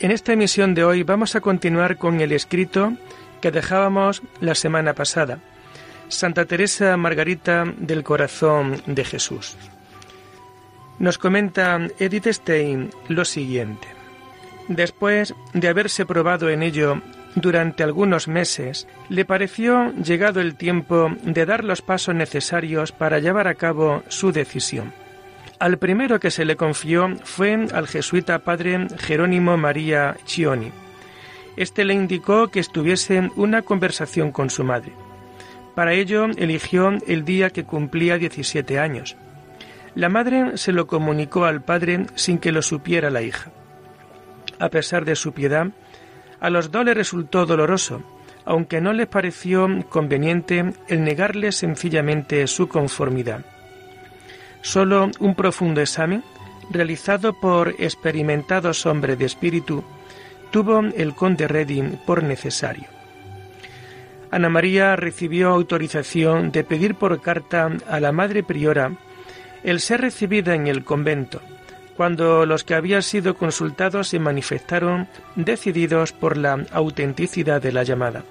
En esta emisión de hoy vamos a continuar con el escrito que dejábamos la semana pasada, Santa Teresa Margarita del Corazón de Jesús. Nos comenta Edith Stein lo siguiente. Después de haberse probado en ello durante algunos meses, le pareció llegado el tiempo de dar los pasos necesarios para llevar a cabo su decisión. Al primero que se le confió fue al jesuita padre Jerónimo María Chioni. Este le indicó que estuviese una conversación con su madre. Para ello eligió el día que cumplía 17 años. La madre se lo comunicó al padre sin que lo supiera la hija. A pesar de su piedad, a los dos le resultó doloroso, aunque no les pareció conveniente el negarle sencillamente su conformidad. Solo un profundo examen, realizado por experimentados hombres de espíritu, tuvo el conde Reding por necesario. Ana María recibió autorización de pedir por carta a la madre priora el ser recibida en el convento, cuando los que habían sido consultados se manifestaron decididos por la autenticidad de la llamada.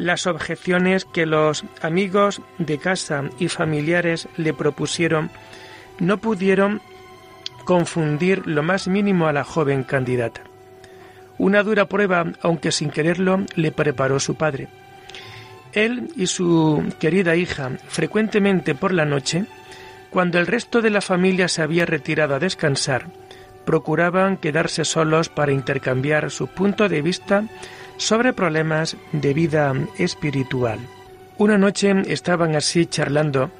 Las objeciones que los amigos de casa y familiares le propusieron no pudieron confundir lo más mínimo a la joven candidata. Una dura prueba, aunque sin quererlo, le preparó su padre. Él y su querida hija, frecuentemente por la noche, cuando el resto de la familia se había retirado a descansar, procuraban quedarse solos para intercambiar su punto de vista sobre problemas de vida espiritual. Una noche estaban así charlando.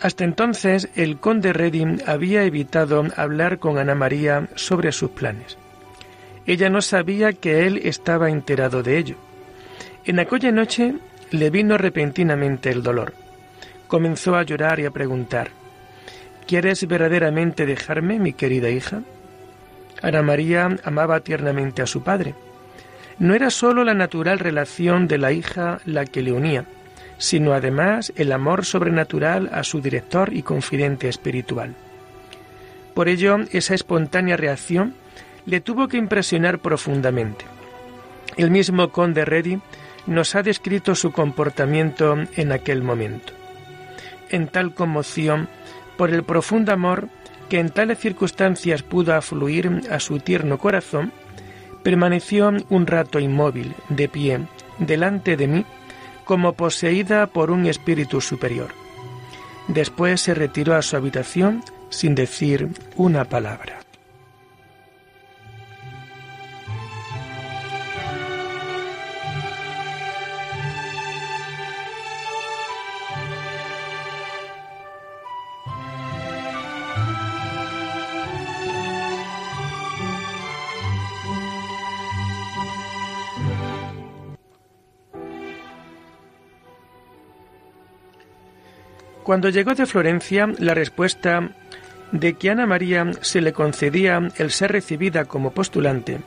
Hasta entonces el conde Redding había evitado hablar con Ana María sobre sus planes. Ella no sabía que él estaba enterado de ello. En aquella noche le vino repentinamente el dolor. Comenzó a llorar y a preguntar ¿Quieres verdaderamente dejarme, mi querida hija? Ana María amaba tiernamente a su padre no era sólo la natural relación de la hija la que le unía, sino además el amor sobrenatural a su director y confidente espiritual. Por ello, esa espontánea reacción le tuvo que impresionar profundamente. El mismo conde Reddy nos ha descrito su comportamiento en aquel momento. En tal conmoción, por el profundo amor que en tales circunstancias pudo afluir a su tierno corazón, permaneció un rato inmóvil, de pie, delante de mí, como poseída por un espíritu superior. Después se retiró a su habitación sin decir una palabra. Cuando llegó de Florencia, la respuesta de que Ana María se le concedía el ser recibida como postulante,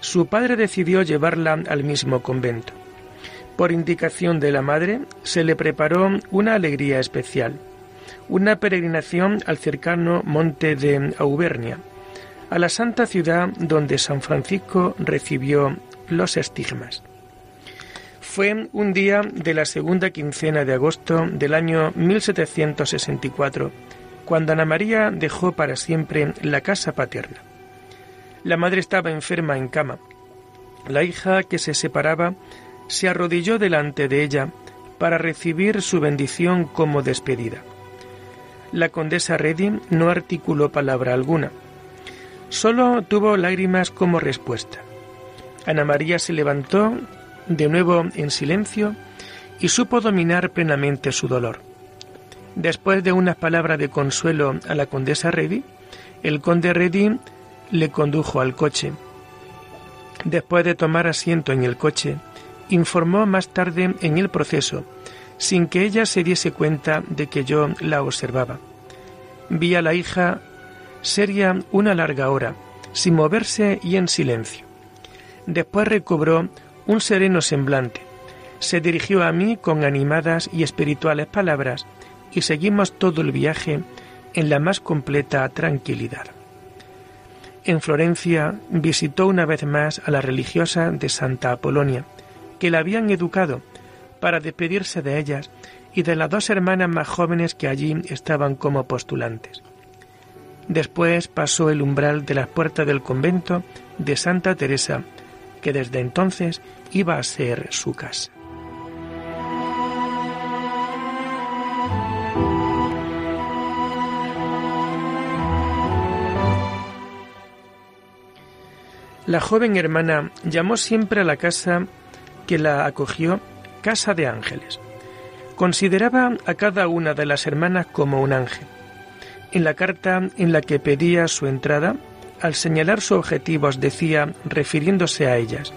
su padre decidió llevarla al mismo convento. Por indicación de la madre, se le preparó una alegría especial, una peregrinación al cercano monte de Auvernia, a la santa ciudad donde San Francisco recibió los estigmas. Fue un día de la segunda quincena de agosto del año 1764, cuando Ana María dejó para siempre la casa paterna. La madre estaba enferma en cama. La hija que se separaba se arrodilló delante de ella para recibir su bendición como despedida. La condesa Reddy no articuló palabra alguna. Solo tuvo lágrimas como respuesta. Ana María se levantó de nuevo en silencio y supo dominar plenamente su dolor. Después de unas palabras de consuelo a la condesa Reddy, el conde Reddy le condujo al coche. Después de tomar asiento en el coche, informó más tarde en el proceso, sin que ella se diese cuenta de que yo la observaba. Vi a la hija seria una larga hora, sin moverse y en silencio. Después recobró un sereno semblante, se dirigió a mí con animadas y espirituales palabras y seguimos todo el viaje en la más completa tranquilidad. En Florencia visitó una vez más a la religiosa de Santa Apolonia, que la habían educado para despedirse de ellas y de las dos hermanas más jóvenes que allí estaban como postulantes. Después pasó el umbral de las puertas del convento de Santa Teresa, que desde entonces iba a ser su casa. La joven hermana llamó siempre a la casa que la acogió Casa de Ángeles. Consideraba a cada una de las hermanas como un ángel. En la carta en la que pedía su entrada, al señalar sus objetivos decía, refiriéndose a ellas,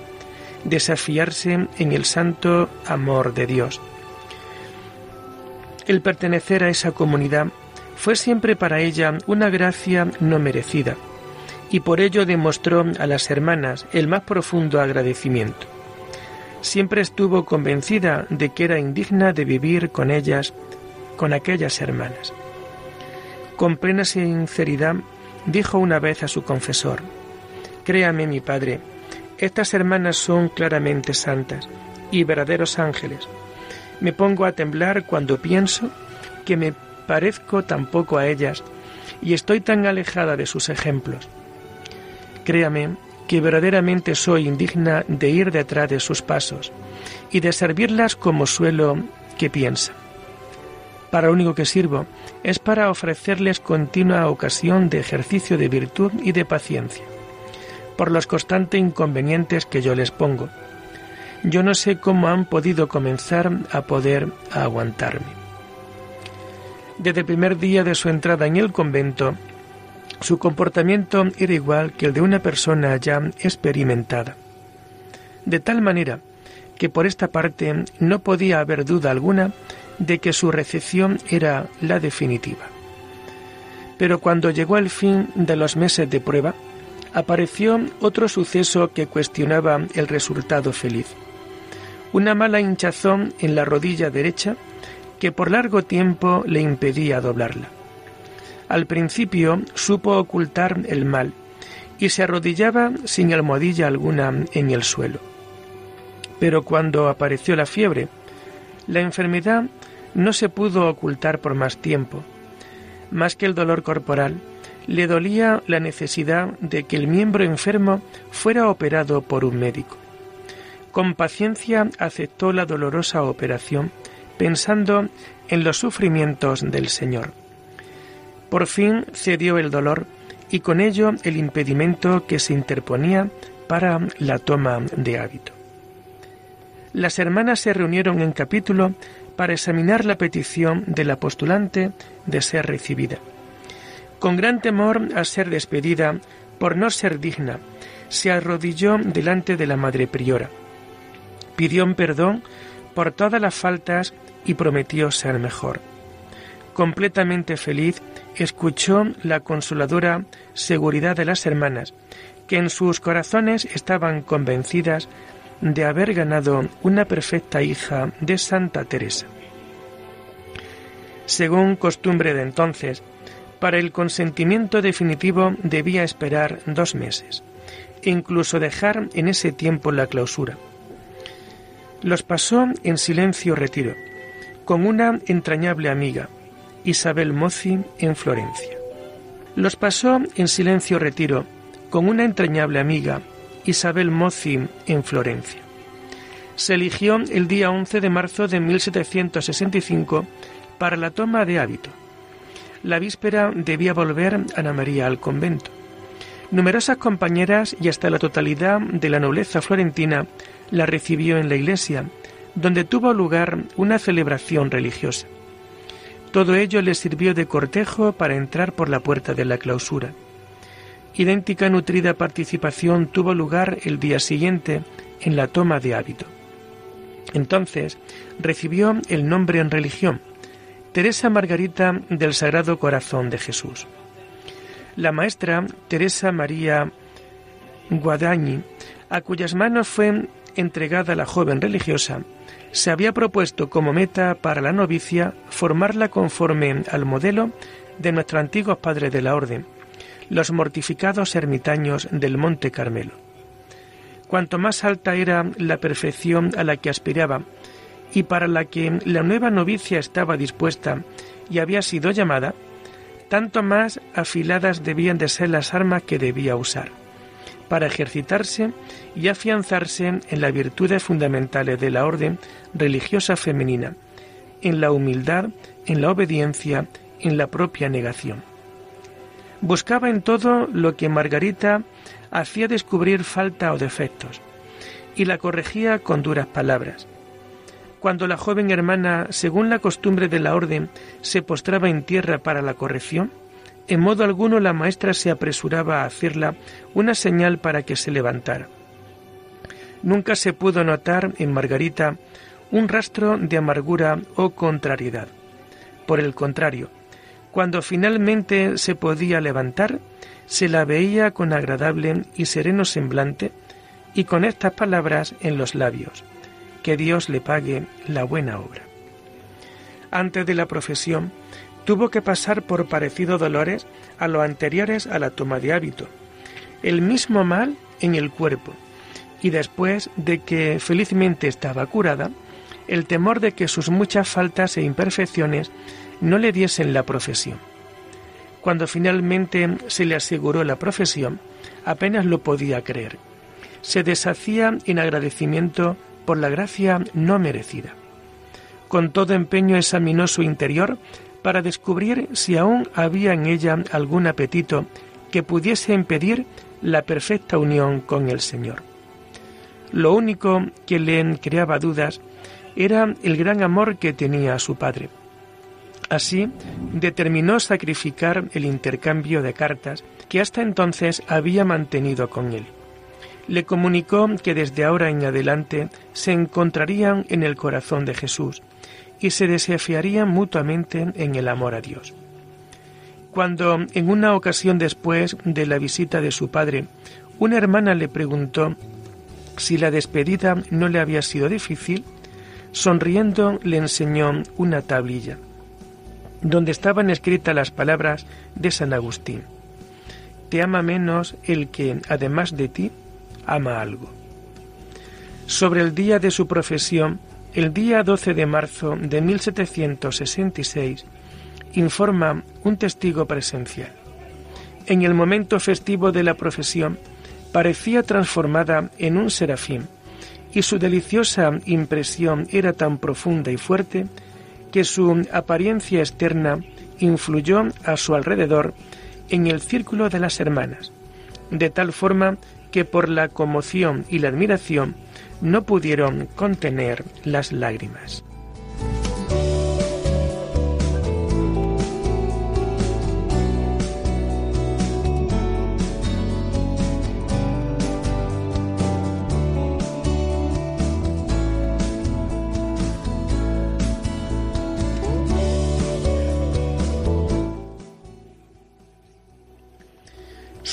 desafiarse en el santo amor de Dios. El pertenecer a esa comunidad fue siempre para ella una gracia no merecida, y por ello demostró a las hermanas el más profundo agradecimiento. Siempre estuvo convencida de que era indigna de vivir con ellas, con aquellas hermanas. Con plena sinceridad dijo una vez a su confesor, Créame mi padre, estas hermanas son claramente santas y verdaderos ángeles. Me pongo a temblar cuando pienso que me parezco tan poco a ellas y estoy tan alejada de sus ejemplos Créame que verdaderamente soy indigna de ir detrás de sus pasos y de servirlas como suelo que piensa. Para lo único que sirvo es para ofrecerles continua ocasión de ejercicio de virtud y de paciencia, por los constantes inconvenientes que yo les pongo. Yo no sé cómo han podido comenzar a poder aguantarme. Desde el primer día de su entrada en el convento, su comportamiento era igual que el de una persona ya experimentada. De tal manera que por esta parte no podía haber duda alguna de que su recepción era la definitiva. Pero cuando llegó el fin de los meses de prueba, apareció otro suceso que cuestionaba el resultado feliz. Una mala hinchazón en la rodilla derecha que por largo tiempo le impedía doblarla. Al principio supo ocultar el mal y se arrodillaba sin almohadilla alguna en el suelo. Pero cuando apareció la fiebre, la enfermedad no se pudo ocultar por más tiempo. Más que el dolor corporal, le dolía la necesidad de que el miembro enfermo fuera operado por un médico. Con paciencia aceptó la dolorosa operación, pensando en los sufrimientos del Señor. Por fin cedió el dolor y con ello el impedimento que se interponía para la toma de hábito. Las hermanas se reunieron en capítulo para examinar la petición de la postulante de ser recibida. Con gran temor a ser despedida por no ser digna, se arrodilló delante de la madre priora. Pidió perdón por todas las faltas y prometió ser mejor. Completamente feliz, escuchó la consoladora seguridad de las hermanas, que en sus corazones estaban convencidas de haber ganado una perfecta hija de Santa Teresa. Según costumbre de entonces, para el consentimiento definitivo debía esperar dos meses, e incluso dejar en ese tiempo la clausura. Los pasó en silencio retiro, con una entrañable amiga, Isabel Mozzi en Florencia. Los pasó en silencio retiro con una entrañable amiga, Isabel Mozzi en Florencia. Se eligió el día 11 de marzo de 1765 para la toma de hábito. La víspera debía volver Ana María al convento. Numerosas compañeras y hasta la totalidad de la nobleza florentina la recibió en la iglesia, donde tuvo lugar una celebración religiosa. Todo ello le sirvió de cortejo para entrar por la puerta de la clausura. Idéntica nutrida participación tuvo lugar el día siguiente en la toma de hábito. Entonces recibió el nombre en religión, Teresa Margarita del Sagrado Corazón de Jesús. La maestra Teresa María Guadañi, a cuyas manos fue entregada la joven religiosa, se había propuesto como meta para la novicia formarla conforme al modelo de nuestros antiguos padres de la orden, los mortificados ermitaños del Monte Carmelo. Cuanto más alta era la perfección a la que aspiraba y para la que la nueva novicia estaba dispuesta y había sido llamada, tanto más afiladas debían de ser las armas que debía usar para ejercitarse y afianzarse en las virtudes fundamentales de la orden religiosa femenina, en la humildad, en la obediencia, en la propia negación. Buscaba en todo lo que Margarita hacía descubrir falta o defectos, y la corregía con duras palabras. Cuando la joven hermana, según la costumbre de la orden, se postraba en tierra para la corrección, en modo alguno la maestra se apresuraba a hacerla una señal para que se levantara. Nunca se pudo notar en Margarita un rastro de amargura o contrariedad. Por el contrario, cuando finalmente se podía levantar, se la veía con agradable y sereno semblante y con estas palabras en los labios, que Dios le pague la buena obra. Antes de la profesión, tuvo que pasar por parecidos dolores a los anteriores a la toma de hábito, el mismo mal en el cuerpo, y después de que felizmente estaba curada, el temor de que sus muchas faltas e imperfecciones no le diesen la profesión. Cuando finalmente se le aseguró la profesión, apenas lo podía creer. Se deshacía en agradecimiento por la gracia no merecida. Con todo empeño examinó su interior para descubrir si aún había en ella algún apetito que pudiese impedir la perfecta unión con el Señor. Lo único que le creaba dudas era el gran amor que tenía a su padre. Así, determinó sacrificar el intercambio de cartas que hasta entonces había mantenido con él. Le comunicó que desde ahora en adelante se encontrarían en el corazón de Jesús y se desafiarían mutuamente en el amor a Dios. Cuando en una ocasión después de la visita de su padre, una hermana le preguntó si la despedida no le había sido difícil, sonriendo le enseñó una tablilla, donde estaban escritas las palabras de San Agustín. Te ama menos el que, además de ti, ama algo. Sobre el día de su profesión, el día 12 de marzo de 1766 informa un testigo presencial. En el momento festivo de la profesión parecía transformada en un serafín y su deliciosa impresión era tan profunda y fuerte que su apariencia externa influyó a su alrededor en el círculo de las hermanas, de tal forma que por la conmoción y la admiración no pudieron contener las lágrimas.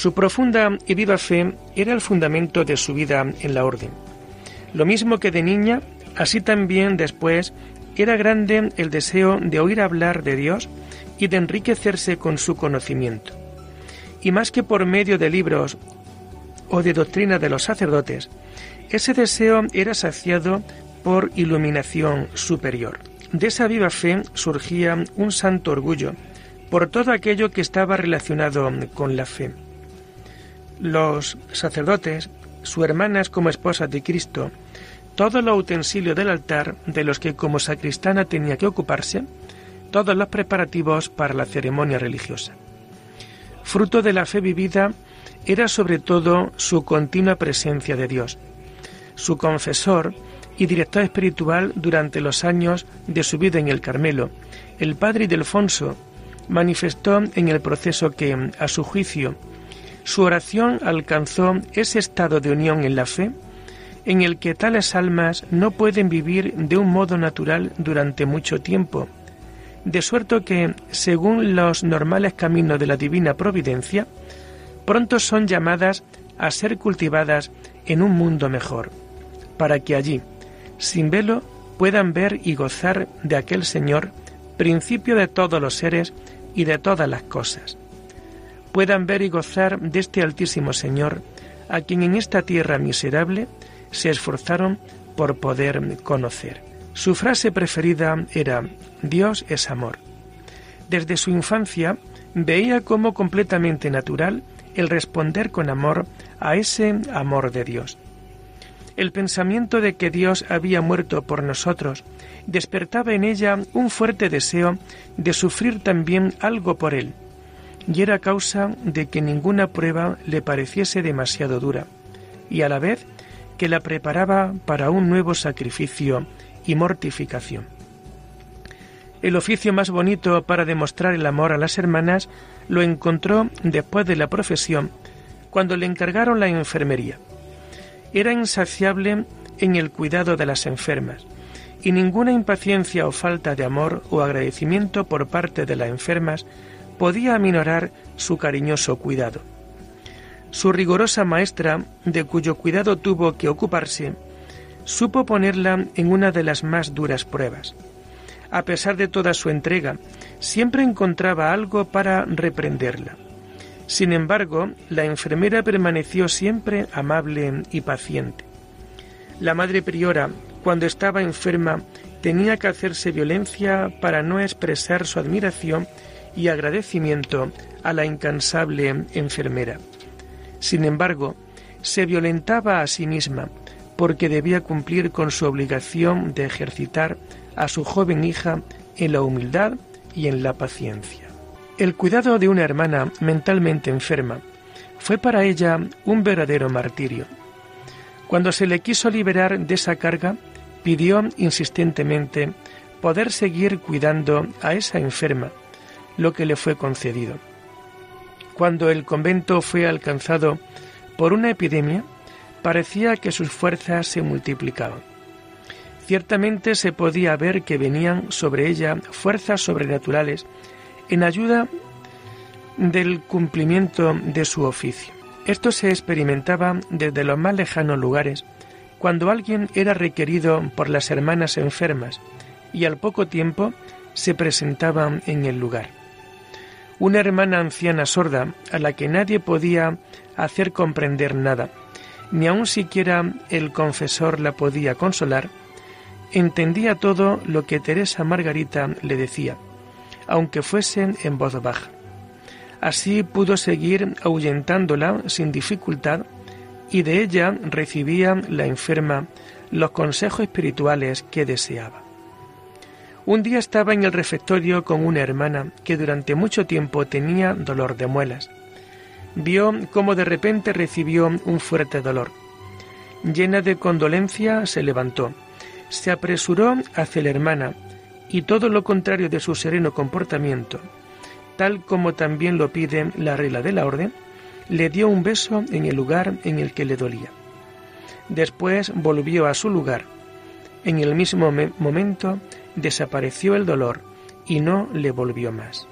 Su profunda y viva fe era el fundamento de su vida en la orden lo mismo que de niña, así también después era grande el deseo de oír hablar de Dios y de enriquecerse con su conocimiento. Y más que por medio de libros o de doctrina de los sacerdotes, ese deseo era saciado por iluminación superior. De esa viva fe surgía un santo orgullo por todo aquello que estaba relacionado con la fe. Los sacerdotes, sus hermanas como esposas de Cristo, todo los utensilios del altar de los que como sacristana tenía que ocuparse, todos los preparativos para la ceremonia religiosa. Fruto de la fe vivida era sobre todo su continua presencia de Dios. Su confesor y director espiritual durante los años de su vida en el Carmelo, el padre Ildefonso, manifestó en el proceso que, a su juicio, su oración alcanzó ese estado de unión en la fe en el que tales almas no pueden vivir de un modo natural durante mucho tiempo, de suerte que, según los normales caminos de la divina providencia, pronto son llamadas a ser cultivadas en un mundo mejor, para que allí, sin velo, puedan ver y gozar de aquel Señor, principio de todos los seres y de todas las cosas. Puedan ver y gozar de este Altísimo Señor, a quien en esta tierra miserable se esforzaron por poder conocer. Su frase preferida era Dios es amor. Desde su infancia veía como completamente natural el responder con amor a ese amor de Dios. El pensamiento de que Dios había muerto por nosotros despertaba en ella un fuerte deseo de sufrir también algo por Él, y era causa de que ninguna prueba le pareciese demasiado dura, y a la vez que la preparaba para un nuevo sacrificio y mortificación. El oficio más bonito para demostrar el amor a las hermanas lo encontró después de la profesión, cuando le encargaron la enfermería. Era insaciable en el cuidado de las enfermas, y ninguna impaciencia o falta de amor o agradecimiento por parte de las enfermas podía aminorar su cariñoso cuidado. Su rigorosa maestra, de cuyo cuidado tuvo que ocuparse, supo ponerla en una de las más duras pruebas. A pesar de toda su entrega, siempre encontraba algo para reprenderla. Sin embargo, la enfermera permaneció siempre amable y paciente. La madre priora, cuando estaba enferma, tenía que hacerse violencia para no expresar su admiración y agradecimiento a la incansable enfermera. Sin embargo, se violentaba a sí misma porque debía cumplir con su obligación de ejercitar a su joven hija en la humildad y en la paciencia. El cuidado de una hermana mentalmente enferma fue para ella un verdadero martirio. Cuando se le quiso liberar de esa carga, pidió insistentemente poder seguir cuidando a esa enferma, lo que le fue concedido. Cuando el convento fue alcanzado por una epidemia, parecía que sus fuerzas se multiplicaban. Ciertamente se podía ver que venían sobre ella fuerzas sobrenaturales en ayuda del cumplimiento de su oficio. Esto se experimentaba desde los más lejanos lugares, cuando alguien era requerido por las hermanas enfermas y al poco tiempo se presentaban en el lugar una hermana anciana sorda a la que nadie podía hacer comprender nada, ni aun siquiera el confesor la podía consolar, entendía todo lo que Teresa Margarita le decía, aunque fuese en voz baja. Así pudo seguir ahuyentándola sin dificultad y de ella recibía la enferma los consejos espirituales que deseaba. Un día estaba en el refectorio con una hermana que durante mucho tiempo tenía dolor de muelas. Vio cómo de repente recibió un fuerte dolor. Llena de condolencia se levantó, se apresuró hacia la hermana y todo lo contrario de su sereno comportamiento, tal como también lo pide la regla de la orden, le dio un beso en el lugar en el que le dolía. Después volvió a su lugar. En el mismo momento desapareció el dolor y no le volvió más.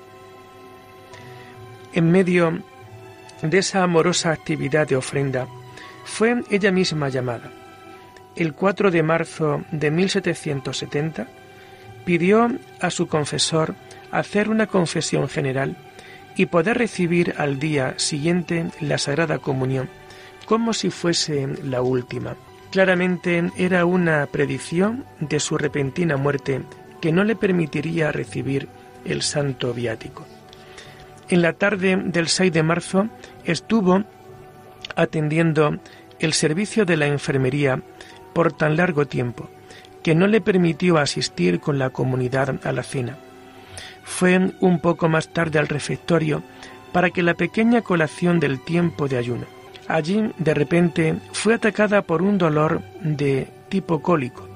En medio de esa amorosa actividad de ofrenda, fue ella misma llamada. El 4 de marzo de 1770 pidió a su confesor hacer una confesión general y poder recibir al día siguiente la Sagrada Comunión, como si fuese la última. Claramente era una predicción de su repentina muerte que no le permitiría recibir el santo viático. En la tarde del 6 de marzo estuvo atendiendo el servicio de la enfermería por tan largo tiempo que no le permitió asistir con la comunidad a la cena. Fue un poco más tarde al refectorio para que la pequeña colación del tiempo de ayuno. Allí, de repente, fue atacada por un dolor de tipo cólico.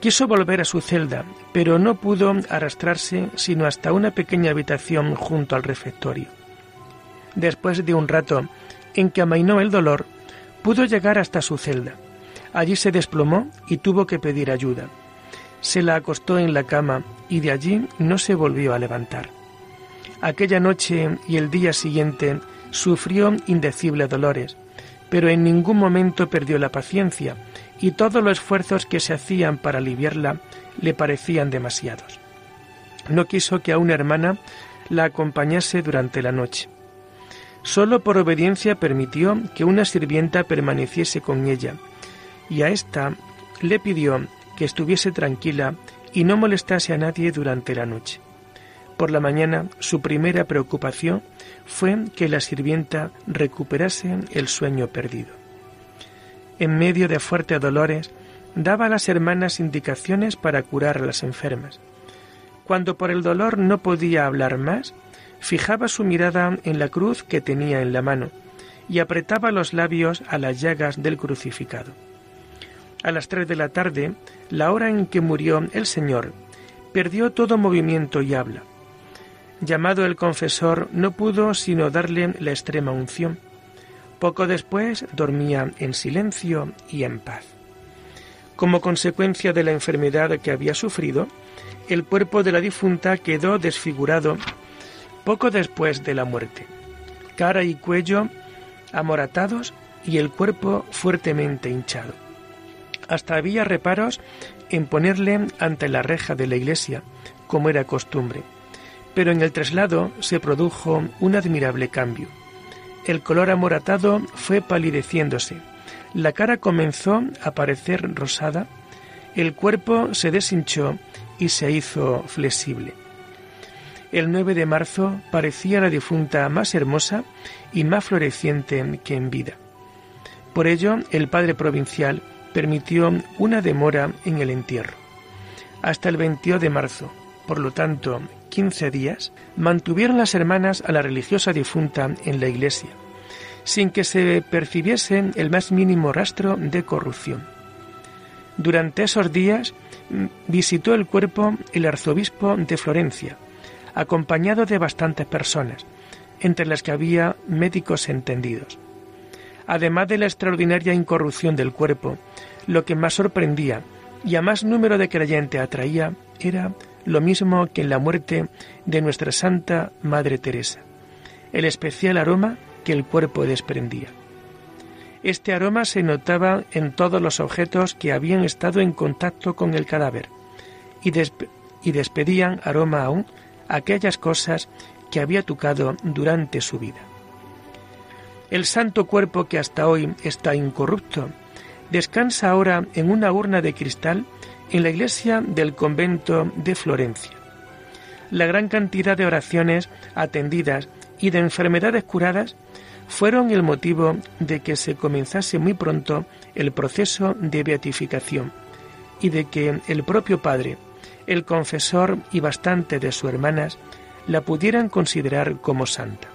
Quiso volver a su celda, pero no pudo arrastrarse sino hasta una pequeña habitación junto al refectorio. Después de un rato en que amainó el dolor, pudo llegar hasta su celda. Allí se desplomó y tuvo que pedir ayuda. Se la acostó en la cama y de allí no se volvió a levantar. Aquella noche y el día siguiente sufrió indecibles dolores, pero en ningún momento perdió la paciencia y todos los esfuerzos que se hacían para aliviarla le parecían demasiados. No quiso que a una hermana la acompañase durante la noche. Solo por obediencia permitió que una sirvienta permaneciese con ella, y a ésta le pidió que estuviese tranquila y no molestase a nadie durante la noche. Por la mañana su primera preocupación fue que la sirvienta recuperase el sueño perdido. En medio de fuertes dolores, daba a las hermanas indicaciones para curar a las enfermas. Cuando por el dolor no podía hablar más, fijaba su mirada en la cruz que tenía en la mano y apretaba los labios a las llagas del crucificado. A las tres de la tarde, la hora en que murió el Señor, perdió todo movimiento y habla. Llamado el confesor, no pudo sino darle la extrema unción. Poco después dormía en silencio y en paz. Como consecuencia de la enfermedad que había sufrido, el cuerpo de la difunta quedó desfigurado poco después de la muerte. Cara y cuello amoratados y el cuerpo fuertemente hinchado. Hasta había reparos en ponerle ante la reja de la iglesia, como era costumbre. Pero en el traslado se produjo un admirable cambio. El color amoratado fue palideciéndose, la cara comenzó a parecer rosada, el cuerpo se deshinchó y se hizo flexible. El 9 de marzo parecía la difunta más hermosa y más floreciente que en vida. Por ello, el padre provincial permitió una demora en el entierro. Hasta el 22 de marzo, por lo tanto, 15 días, mantuvieron las hermanas a la religiosa difunta en la iglesia, sin que se percibiese el más mínimo rastro de corrupción. Durante esos días mm, visitó el cuerpo el arzobispo de Florencia, acompañado de bastantes personas, entre las que había médicos entendidos. Además de la extraordinaria incorrupción del cuerpo, lo que más sorprendía y a más número de creyentes atraía era lo mismo que en la muerte de nuestra Santa Madre Teresa, el especial aroma que el cuerpo desprendía. Este aroma se notaba en todos los objetos que habían estado en contacto con el cadáver y, y despedían aroma aún aquellas cosas que había tocado durante su vida. El santo cuerpo que hasta hoy está incorrupto descansa ahora en una urna de cristal en la iglesia del convento de Florencia. La gran cantidad de oraciones atendidas y de enfermedades curadas fueron el motivo de que se comenzase muy pronto el proceso de beatificación y de que el propio Padre, el confesor y bastante de sus hermanas la pudieran considerar como santa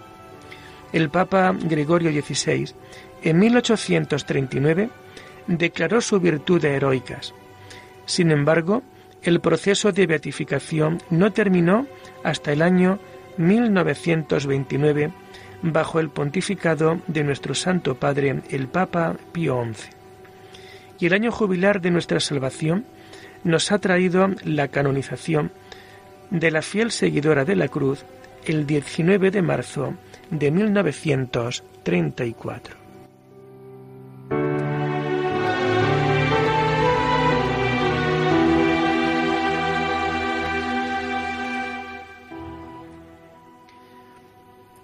el Papa Gregorio XVI, en 1839, declaró su virtud de heroicas. Sin embargo, el proceso de beatificación no terminó hasta el año 1929 bajo el pontificado de nuestro Santo Padre, el Papa Pío XI. Y el año jubilar de nuestra salvación nos ha traído la canonización de la fiel seguidora de la cruz el 19 de marzo de 1934.